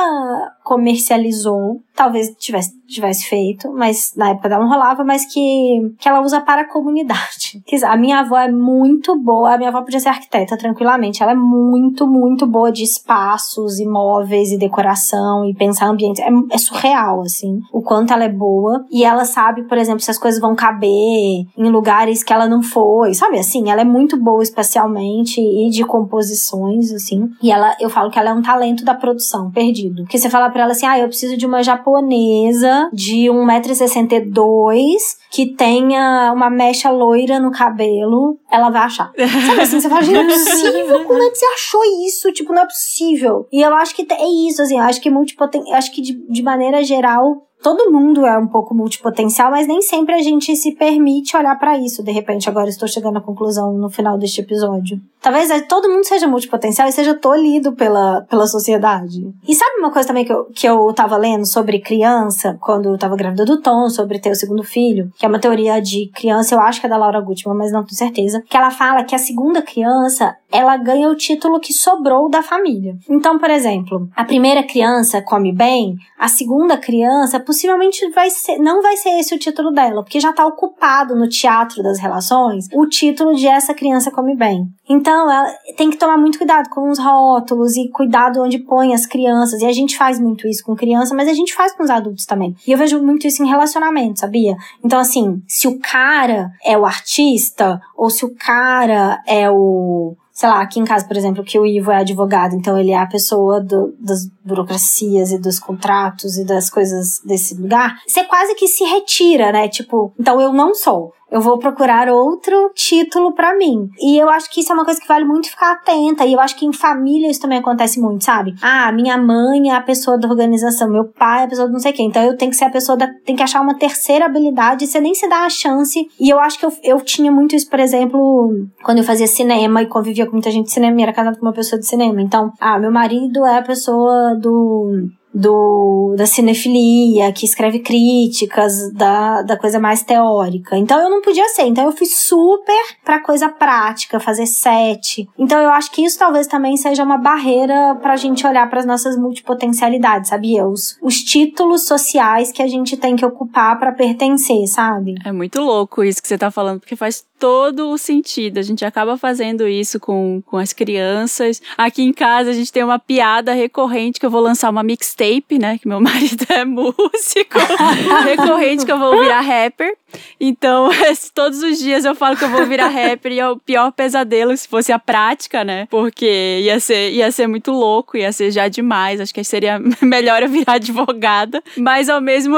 comercializou. Talvez tivesse, tivesse feito, mas na época dela não rolava, mas que, que ela usa para a comunidade. [LAUGHS] A minha avó é muito boa, a minha avó podia ser arquiteta tranquilamente. Ela é muito, muito boa de espaços, imóveis e decoração e pensar ambiente é, é, surreal, assim, o quanto ela é boa. E ela sabe, por exemplo, se as coisas vão caber em lugares que ela não foi, sabe? Assim, ela é muito boa espacialmente e de composições, assim. E ela, eu falo que ela é um talento da produção, perdido. Porque você fala pra ela assim, ah, eu preciso de uma japonesa de 1,62m que tenha uma mecha loira no cabelo, ela vai achar. [LAUGHS] Sabe assim, você fala, gente, não é possível, como é que você achou isso? Tipo, não é possível. E eu acho que é isso, assim, eu acho que multipoten... acho que de, de maneira geral, todo mundo é um pouco multipotencial, mas nem sempre a gente se permite olhar para isso. De repente, agora estou chegando à conclusão no final deste episódio. Talvez é, todo mundo seja multipotencial e seja tolhido pela, pela sociedade. E sabe uma coisa também que eu, que eu tava lendo sobre criança, quando eu tava grávida do Tom, sobre ter o segundo filho, que é uma teoria de criança, eu acho que é da Laura Gutman, mas não tenho certeza, que ela fala que a segunda criança, ela ganha o título que sobrou da família. Então, por exemplo, a primeira criança come bem, a segunda criança possivelmente vai ser, não vai ser esse o título dela, porque já está ocupado no teatro das relações o título de essa criança come bem. Então, ela tem que tomar muito cuidado com os rótulos e cuidado onde põe as crianças. E a gente faz muito isso com criança, mas a gente faz com os adultos também. E eu vejo muito isso em relacionamento, sabia? Então, assim, se o cara é o artista, ou se o cara é o sei lá, aqui em casa, por exemplo, que o Ivo é advogado, então ele é a pessoa do, das burocracias e dos contratos e das coisas desse lugar, você quase que se retira, né? Tipo, então eu não sou eu vou procurar outro título para mim. E eu acho que isso é uma coisa que vale muito ficar atenta. E eu acho que em família isso também acontece muito, sabe? Ah, minha mãe é a pessoa da organização, meu pai é a pessoa do não sei quem. Então eu tenho que ser a pessoa da. tem que achar uma terceira habilidade, você nem se dá a chance. E eu acho que eu, eu tinha muito isso, por exemplo, quando eu fazia cinema e convivia com muita gente de cinema e era casada com uma pessoa de cinema. Então, ah, meu marido é a pessoa do do, da cinefilia, que escreve críticas da, da coisa mais teórica. Então eu não podia ser. Então eu fui super pra coisa prática, fazer set. Então eu acho que isso talvez também seja uma barreira pra gente olhar para as nossas multipotencialidades, sabia? Os, os títulos sociais que a gente tem que ocupar para pertencer, sabe? É muito louco isso que você tá falando, porque faz todo o sentido. A gente acaba fazendo isso com, com as crianças. Aqui em casa a gente tem uma piada recorrente que eu vou lançar uma mixtape tape, né? Que meu [LAUGHS] marido é músico [LAUGHS] recorrente que eu vou virar rapper. Então, [LAUGHS] todos os dias eu falo que eu vou virar rapper e é o pior pesadelo se fosse a prática, né? Porque ia ser, ia ser muito louco, ia ser já demais. Acho que seria [LAUGHS] melhor eu virar advogada. Mas ao mesmo,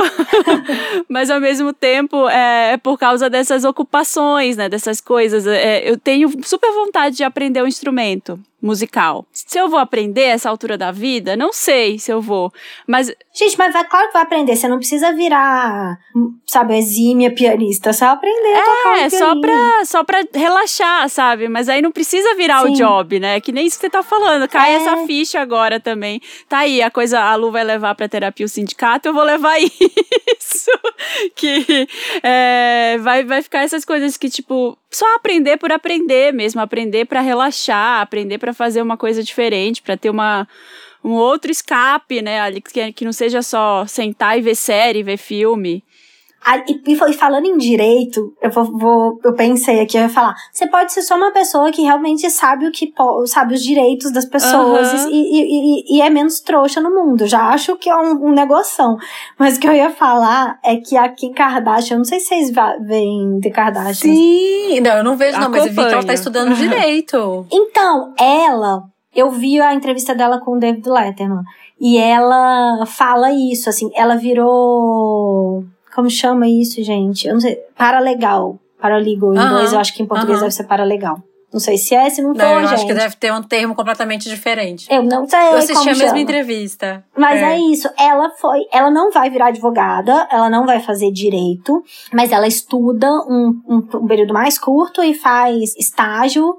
[LAUGHS] mas ao mesmo tempo, é, é por causa dessas ocupações, né? Dessas coisas. É, eu tenho super vontade de aprender um instrumento musical. Se eu vou aprender essa altura da vida, não sei se eu vou. Mas. Gente, mas vai, claro que vai aprender. Você não precisa virar, sabe, exímia pianista. Só aprender a é, tocar um só pra, só pra relaxar, sabe? Mas aí não precisa virar Sim. o job, né? Que nem isso que você tá falando. Cai é. essa ficha agora também. Tá aí, a coisa, a Lu vai levar pra terapia o sindicato, eu vou levar [LAUGHS] isso. que é, vai, vai ficar essas coisas que, tipo, só aprender por aprender mesmo, aprender para relaxar, aprender para fazer uma coisa diferente, para ter uma um outro escape, né, que, que não seja só sentar e ver série, ver filme. E falando em direito, eu vou, vou, eu pensei aqui, eu ia falar, você pode ser só uma pessoa que realmente sabe o que sabe os direitos das pessoas uhum. e, e, e, é menos trouxa no mundo. Já acho que é um, um negoção. Mas o que eu ia falar é que a Kim Kardashian, eu não sei se vocês veem The Kardashian. Sim, não, eu não vejo, não, mas eu vi que ela tá estudando uhum. direito. Então, ela, eu vi a entrevista dela com o David Letterman. E ela fala isso, assim, ela virou como chama isso, gente? Eu não sei. Paralegal. Paralegal em inglês, eu acho que em português deve ser paralegal. Não sei se é, se não for, não, eu gente. acho que deve ter um termo completamente diferente. Eu não sei. Eu assisti a mesma chama. entrevista. Mas é. é. isso. Ela foi. Ela não vai virar advogada, ela não vai fazer direito, mas ela estuda um, um, um período mais curto e faz estágio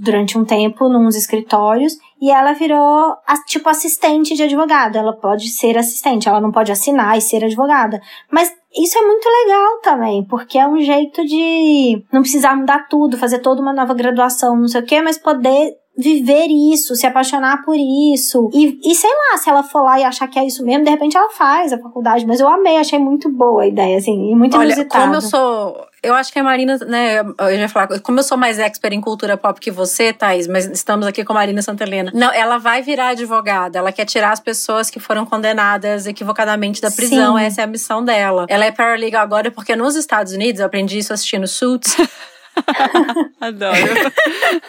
durante um tempo nos escritórios e ela virou tipo assistente de advogado. Ela pode ser assistente, ela não pode assinar e ser advogada. Mas isso é muito legal também, porque é um jeito de não precisar mudar tudo, fazer toda uma nova graduação, não sei o quê, mas poder viver isso, se apaixonar por isso. E, e sei lá, se ela for lá e achar que é isso mesmo, de repente ela faz a faculdade. Mas eu amei, achei muito boa a ideia, assim, e muito Olha, inusitada. Como eu sou. Eu acho que a Marina, né, eu já falar, como eu sou mais expert em cultura pop que você, Thaís, mas estamos aqui com a Marina Santelena. Não, ela vai virar advogada, ela quer tirar as pessoas que foram condenadas equivocadamente da prisão, Sim. essa é a missão dela. Ela é paralegal agora porque nos Estados Unidos, eu aprendi isso assistindo Suits. [LAUGHS] [LAUGHS] Adoro.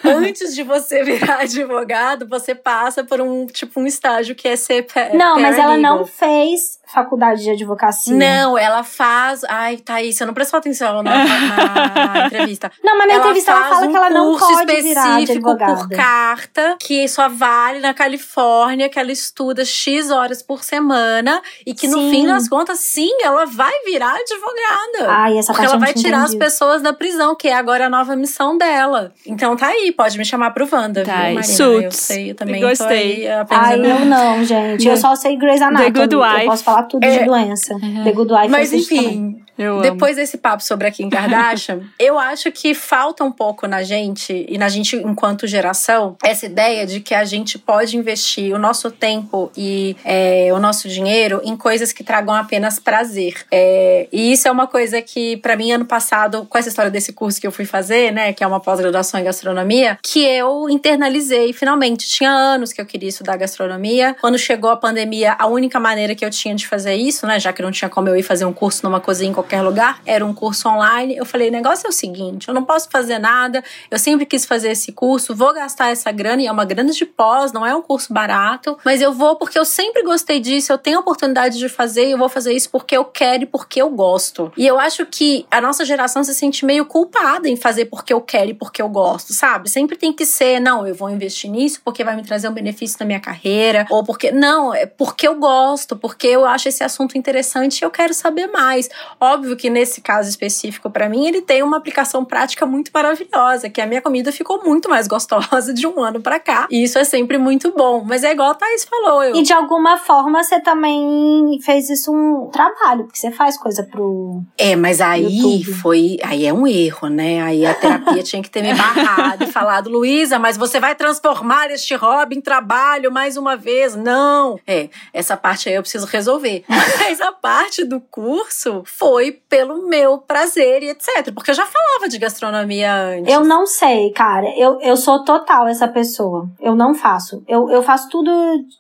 Antes de você virar [LAUGHS] advogado, você passa por um tipo um estágio que é ser Não, mas ela não fez faculdade de advocacia. Não, ela faz. Ai, Thaís, você não prestou atenção na, na, [LAUGHS] entrevista. Não, mas na ela entrevista ela fala um que ela não pode virar advogada. por carta, que só vale na Califórnia, que ela estuda X horas por semana e que sim. no fim das contas, sim, ela vai virar advogada. Ai, essa Porque ela vai tirar as pessoas da prisão, que é agora a nova missão dela. Então tá aí, pode me chamar pro Wanda, tá, viu, Marina? Suits. Eu sei, eu também Gostei. tô aí Ai, eu não, gente. Eu só sei Grey's Anatomy. The Good Wife. Eu posso falar tudo é, de doença. Uhum. The Good Wife Mas enfim, depois desse papo sobre a Kim [LAUGHS] Kardashian, eu acho que falta um pouco na gente, e na gente enquanto geração, essa ideia de que a gente pode investir o nosso tempo e é, o nosso dinheiro em coisas que tragam apenas prazer. É, e isso é uma coisa que, para mim, ano passado, com essa história desse curso que eu fui fazer, né, que é uma pós-graduação em gastronomia, que eu internalizei finalmente. Tinha anos que eu queria estudar gastronomia. Quando chegou a pandemia, a única maneira que eu tinha de fazer isso, né, já que não tinha como eu ir fazer um curso numa cozinha em qualquer lugar, era um curso online. Eu falei: o negócio é o seguinte, eu não posso fazer nada, eu sempre quis fazer esse curso, vou gastar essa grana, e é uma grana de pós, não é um curso barato, mas eu vou porque eu sempre gostei disso, eu tenho a oportunidade de fazer e eu vou fazer isso porque eu quero e porque eu gosto. E eu acho que a nossa geração se sente meio culpada em fazer porque eu quero e porque eu gosto, sabe? Sempre tem que ser, não, eu vou investir nisso porque vai me trazer um benefício na minha carreira, ou porque. Não, é porque eu gosto, porque eu acho esse assunto interessante e eu quero saber mais. Óbvio que nesse caso específico para mim, ele tem uma aplicação prática muito maravilhosa, que a minha comida ficou muito mais [LAUGHS] gostosa de um ano para cá. E isso é sempre muito bom. Mas é igual a Thaís falou. Eu... E de alguma forma você também fez isso um trabalho, porque você faz coisa pro. É, mas aí YouTube. foi. Aí é um erro, né? Aí a terapia tinha que ter me barrado e [LAUGHS] falado, Luísa, mas você vai transformar este hobby em trabalho mais uma vez. Não. É, essa parte aí eu preciso resolver resolver. [LAUGHS] Mas a parte do curso foi pelo meu prazer e etc. Porque eu já falava de gastronomia antes. Eu não sei, cara. Eu, eu sou total essa pessoa. Eu não faço. Eu, eu faço tudo.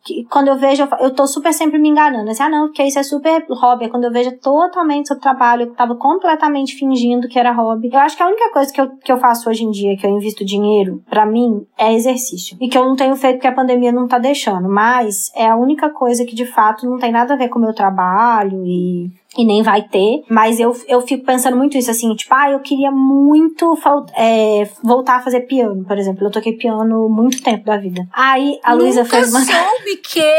Que, quando eu vejo, eu, eu tô super sempre me enganando. Assim, ah, não, porque isso é super hobby. Quando eu vejo é totalmente sobre trabalho, eu tava completamente fingindo que era hobby. Eu acho que a única coisa que eu, que eu faço hoje em dia, que eu invisto dinheiro, para mim, é exercício. E que eu não tenho feito porque a pandemia não tá deixando. Mas é a única coisa que de fato não tem nada a ver com o meu trabalho e e nem vai ter, mas eu, eu fico pensando muito isso, assim, tipo, ah, eu queria muito é, voltar a fazer piano, por exemplo. Eu toquei piano muito tempo da vida. Aí a Luísa fez uma. soube [LAUGHS] que?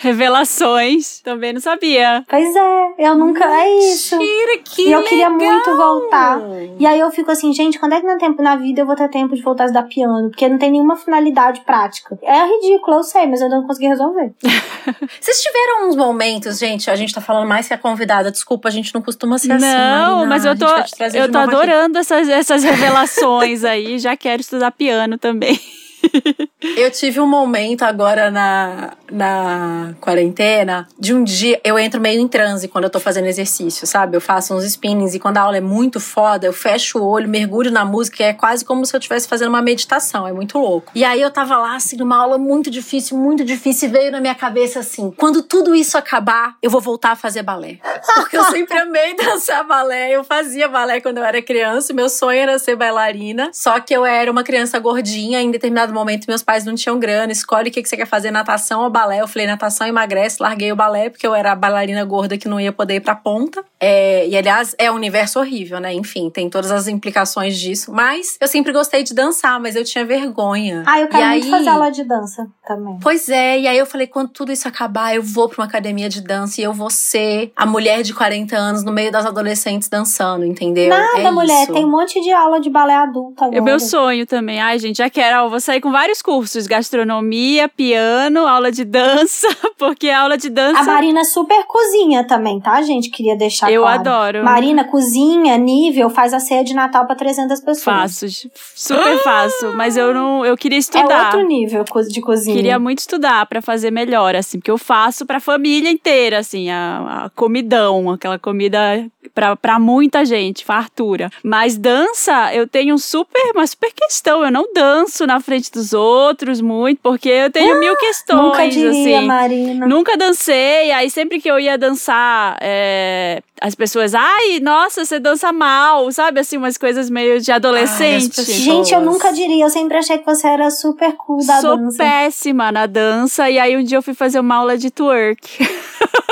Revelações. Também não sabia. Pois é, eu nunca. É isso. Mentira, que e eu legal. queria muito voltar. E aí eu fico assim, gente, quando é que no tempo na vida eu vou ter tempo de voltar a estudar piano? Porque não tem nenhuma finalidade prática. É ridículo, eu sei, mas eu não consegui resolver. [LAUGHS] Vocês tiveram uns momentos, gente, a gente tá falando mais que a convidada desculpa, a gente não costuma ser assim. Não, mas eu tô, eu tô aqui. adorando essas, essas revelações aí. Já quero estudar piano também. [LAUGHS] Eu tive um momento agora na, na quarentena de um dia. Eu entro meio em transe quando eu tô fazendo exercício, sabe? Eu faço uns spinnings e quando a aula é muito foda, eu fecho o olho, mergulho na música é quase como se eu estivesse fazendo uma meditação. É muito louco. E aí eu tava lá, assim, numa aula muito difícil, muito difícil, e veio na minha cabeça assim: quando tudo isso acabar, eu vou voltar a fazer balé. Porque eu sempre amei dançar balé. Eu fazia balé quando eu era criança. Meu sonho era ser bailarina. Só que eu era uma criança gordinha. Em determinado momento, meus pais não tinham grana. Escolhe o que que você quer fazer, natação ou balé. Eu falei, natação emagrece. Larguei o balé, porque eu era a bailarina gorda que não ia poder ir pra ponta. É, e, aliás, é um universo horrível, né? Enfim, tem todas as implicações disso. Mas eu sempre gostei de dançar, mas eu tinha vergonha. Ah, eu quero E muito aí- fazer aula de dança também. Pois é, e aí eu falei, quando tudo isso acabar, eu vou pra uma academia de dança e eu vou ser a mulher de 40 anos no meio das adolescentes dançando, entendeu? Nada, é mulher, isso. tem um monte de aula de balé adulta agora. É meu sonho também. Ai, gente, já quero. Ó, vou sair com vários cursos: gastronomia, piano, aula de dança, [LAUGHS] porque aula de dança. A Marina super cozinha também, tá, gente? Queria deixar eu adoro. Marina cozinha, nível, faz a ceia de Natal pra 300 pessoas. Faço, super faço. Mas eu não. Eu queria É estudar. outro nível de cozinha. Queria muito estudar pra fazer melhor, assim, porque eu faço pra família inteira, assim, a, a comidão, aquela comida pra, pra muita gente, fartura. Mas dança, eu tenho um super, uma super questão. Eu não danço na frente dos outros muito, porque eu tenho mil questões, Nunca diria, assim. Marina. Nunca dancei, aí sempre que eu ia dançar, é, as pessoas, ai, nossa, você dança mal, sabe? Assim, umas coisas meio de adolescente. pessoas- Gente, eu nunca diria. Eu sempre achei que você era super cool da Sou dança. péssima na dança, e aí um dia eu fui fazer uma aula de twerk. [LAUGHS]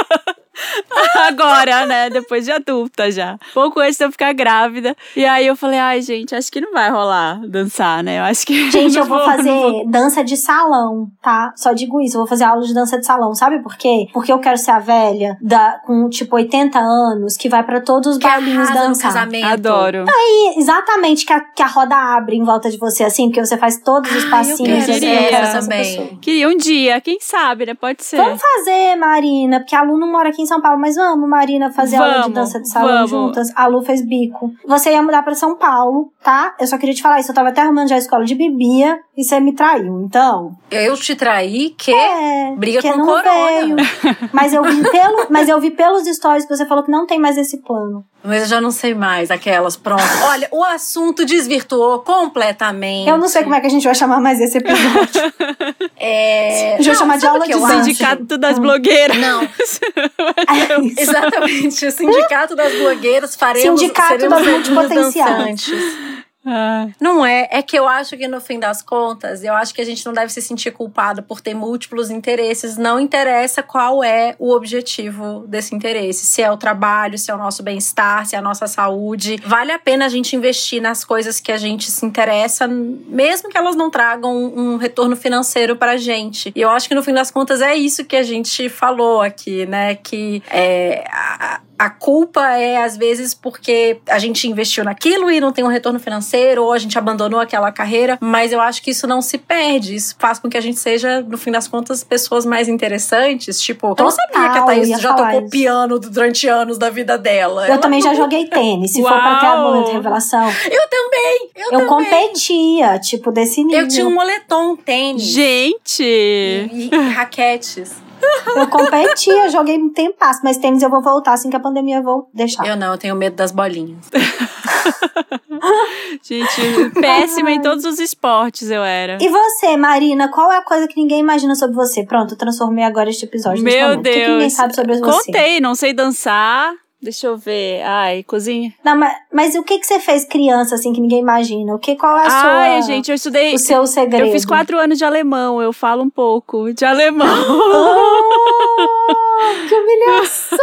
[LAUGHS] Agora, né? Depois de adulta já. Pouco antes de eu ficar grávida. E aí eu falei, ai, gente, acho que não vai rolar dançar, né? Eu acho que. [LAUGHS] Gente, eu vou fazer vou- dança de salão, tá? Só digo isso, eu vou fazer aula de dança de salão. Sabe por quê? Porque eu quero ser a velha da, com, tipo, 80 anos que vai pra todos os Que bailinhos dançar. casamento. Adoro. E exatamente, que a, que a roda abre em volta de você, assim, porque você faz todos os Ai, passinhos. eu essa também. Queria um dia, quem sabe, né? Pode ser. Vamos fazer, Marina, porque a Lu não mora aqui em São Paulo, mas vamos, Marina, fazer aula de Vamos, dança de salão vamos. juntas. A Lu fez bico. Você ia mudar pra São Paulo, tá? Eu só queria te falar isso. Eu tava até arrumando já a escola de bebia e você me traiu. Então, Eu te traí, que é. briga que com não corona. veio. [LAUGHS] Mas eu vi pelo, mas eu vi pelos stories que você falou que não tem mais esse plano. Mas eu já não sei mais aquelas, pronto. Olha, o assunto desvirtuou completamente. Eu não sei como é que a gente vai chamar mais esse episódio. [LAUGHS] É... A gente vai chamar de aula de dança. Sindicato das blogueiras. Não, [LAUGHS] É [LAUGHS] exatamente. O Sindicato das Blogueiras faremos Sindicato das multipotenciais. dançantes. Ah, Não é, é que eu acho que no fim das contas, eu acho que a gente não deve se sentir culpado por ter múltiplos interesses. Não interessa qual é o objetivo desse interesse. Se é o trabalho, se é o nosso bem-estar, se é a nossa saúde. Vale a pena a gente investir nas coisas que a gente se interessa, mesmo que elas não tragam um retorno financeiro pra gente. E eu acho que no fim das contas é isso que a gente falou aqui, né? Que é, a, a culpa é, às vezes, porque a gente investiu naquilo e não tem um retorno financeiro, ou a gente abandonou aquela carreira, mas eu acho que isso não se perde. Isso faz com que a gente seja, no fim das contas, pessoas mais interessantes. Tipo, eu não sabia que a Thaís já tocou isso. piano durante anos da vida dela. Eu também já joguei tênis. Se for pra aquele Uau! momento de revelação, Eu também! Eu, eu também! competia, tipo, desse nível. Eu tinha um moletom, tênis gente! e, e raquetes. Eu competia, joguei um tempo, mas tênis eu vou voltar assim que a pandemia vou deixar. Eu não, eu tenho medo das bolinhas. [LAUGHS] Gente, péssima em todos os esportes eu era. E você, Marina, qual é a coisa que ninguém imagina sobre você? Pronto, eu transformei agora este episódio. Meu Deus. O que, que ninguém sabe sobre você? Contei, não sei dançar. Deixa eu ver. Ai, cozinha. Não, mas, mas o que que você fez criança, assim, que ninguém imagina? O que, qual é a sua... Ai, gente, eu estudei... O seu segredo. Eu fiz quatro anos de alemão, eu falo um pouco de alemão. Oh, que humilhação!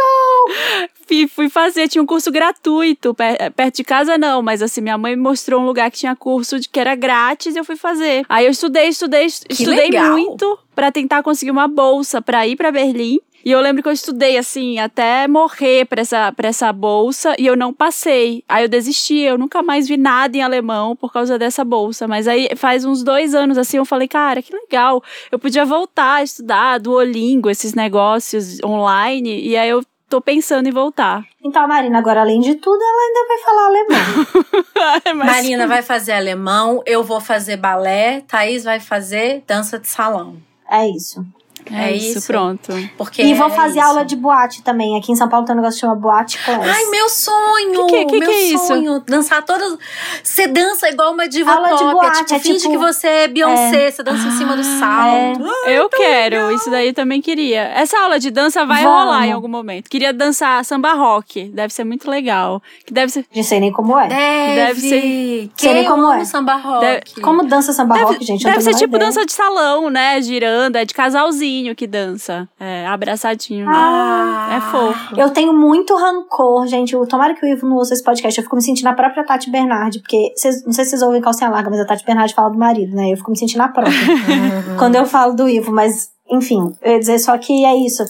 [LAUGHS] fui, fui fazer, tinha um curso gratuito, perto de casa não, mas assim, minha mãe me mostrou um lugar que tinha curso de, que era grátis e eu fui fazer. Aí eu estudei, estudei, que estudei legal. muito para tentar conseguir uma bolsa para ir para Berlim. E eu lembro que eu estudei, assim, até morrer pra essa, pra essa bolsa e eu não passei. Aí eu desisti, eu nunca mais vi nada em alemão por causa dessa bolsa. Mas aí faz uns dois anos, assim, eu falei, cara, que legal. Eu podia voltar a estudar Duolingo, esses negócios online. E aí eu tô pensando em voltar. Então a Marina, agora, além de tudo, ela ainda vai falar alemão. [LAUGHS] Mas... Marina vai fazer alemão, eu vou fazer balé, Thaís vai fazer dança de salão. É isso. É, é isso, isso, pronto. Porque e vou é fazer é aula de boate também. Aqui em São Paulo tem um negócio que chama Boate Class. Ai, meu sonho! Que, que, meu que é sonho. Isso? Dançar todas. Você dança igual uma diva aula pop. De boate, é tipo, é finge tipo... que você é Beyoncé. Você dança ah, em cima do ah, salto. É. eu quero. Legal. Isso daí também queria. Essa aula de dança vai Vamos. rolar em algum momento. Queria dançar samba rock. Deve ser muito legal. Que deve ser. Não sei nem como é. Deve, deve ser. Quem sei nem como é. samba rock. Deve... Como dança samba deve, rock, gente? Deve ser tipo ideia. dança de salão, né? Girando. É de casalzinho que dança. É, abraçadinho. Ah, é fofo. Eu tenho muito rancor, gente. Tomara que o Ivo não ouça esse podcast. Eu fico me sentindo a própria Tati Bernardi, porque cês, não sei se vocês ouvem calcinha larga, mas a Tati Bernardi fala do marido, né? Eu fico me sentindo a própria [LAUGHS] quando eu falo do Ivo, mas enfim, eu ia dizer só que é isso.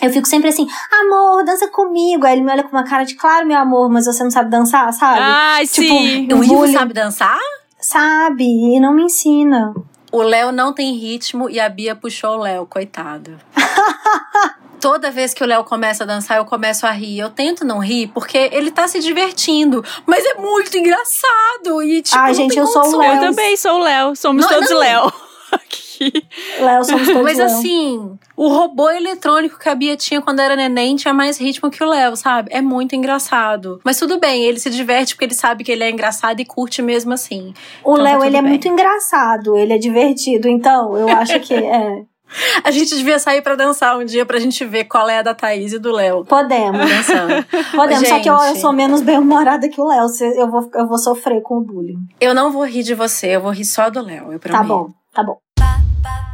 Eu fico sempre assim, amor, dança comigo. Aí ele me olha com uma cara de, claro, meu amor, mas você não sabe dançar, sabe? Ai, tipo, sim. O Ivo sabe dançar? Sabe, e não me ensina. O Léo não tem ritmo e a Bia puxou o Léo, coitado. [LAUGHS] Toda vez que o Léo começa a dançar, eu começo a rir. Eu tento não rir porque ele tá se divertindo. Mas é muito engraçado. E, tipo, Ai, gente, eu sou o Léo. Eu também sou o Léo. Somos não, todos Léo. [LAUGHS] aqui. Léo, somos [LAUGHS] todos Mas assim, o robô eletrônico que a Bia tinha quando era neném tinha mais ritmo que o Léo, sabe? É muito engraçado. Mas tudo bem, ele se diverte porque ele sabe que ele é engraçado e curte mesmo assim. O então, Léo, tá ele é bem. é muito engraçado, ele é divertido. Então, eu [LAUGHS] acho que é. A gente devia sair para dançar um dia pra gente ver qual é a da Thaís e do Léo. Podemos. Dançando. [LAUGHS] Podemos, gente, só que eu, eu, sou menos bem-humorada que o Léo. Eu vou, eu vou sofrer com o bullying. Eu não vou rir de você, eu vou rir só do Léo, eu prometo. Tá bom, tá bom. ba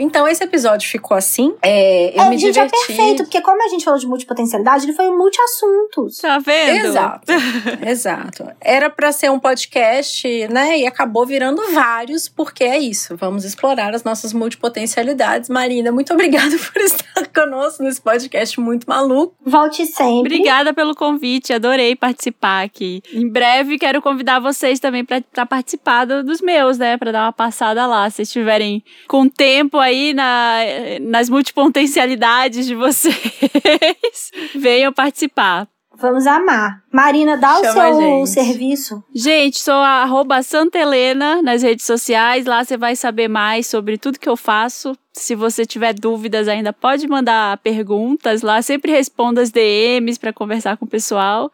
Então, esse episódio ficou assim. É, eu é, me gente, diverti. é perfeito, porque como a gente falou de multipotencialidade, ele foi um multi-assuntos. Tá vendo? Exato. [LAUGHS] Exato. Era para ser um podcast, né? E acabou virando vários, porque é isso. Vamos explorar as nossas multipotencialidades. Marina, muito obrigada [LAUGHS] por estar conosco nesse podcast muito maluco. Volte sempre. Obrigada pelo convite, adorei participar aqui. Em breve quero convidar vocês também para participar dos meus, né? Para dar uma passada lá, se estiverem com tempo aí na, nas multipotencialidades de vocês. [LAUGHS] Venham participar. Vamos amar. Marina, dá Chama o seu gente. serviço. Gente, sou a arroba Santa Helena nas redes sociais. Lá você vai saber mais sobre tudo que eu faço. Se você tiver dúvidas ainda, pode mandar perguntas lá. Sempre respondo as DMs para conversar com o pessoal.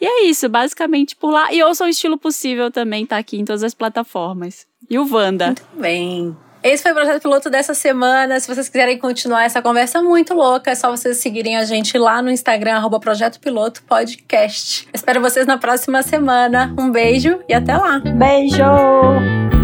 E é isso, basicamente por lá. E ouçam o Estilo Possível também, tá aqui em todas as plataformas. E o Wanda. Muito bem. Esse foi o projeto piloto dessa semana. Se vocês quiserem continuar essa conversa muito louca, é só vocês seguirem a gente lá no Instagram, arroba Projeto Piloto Podcast. Espero vocês na próxima semana. Um beijo e até lá. Beijo!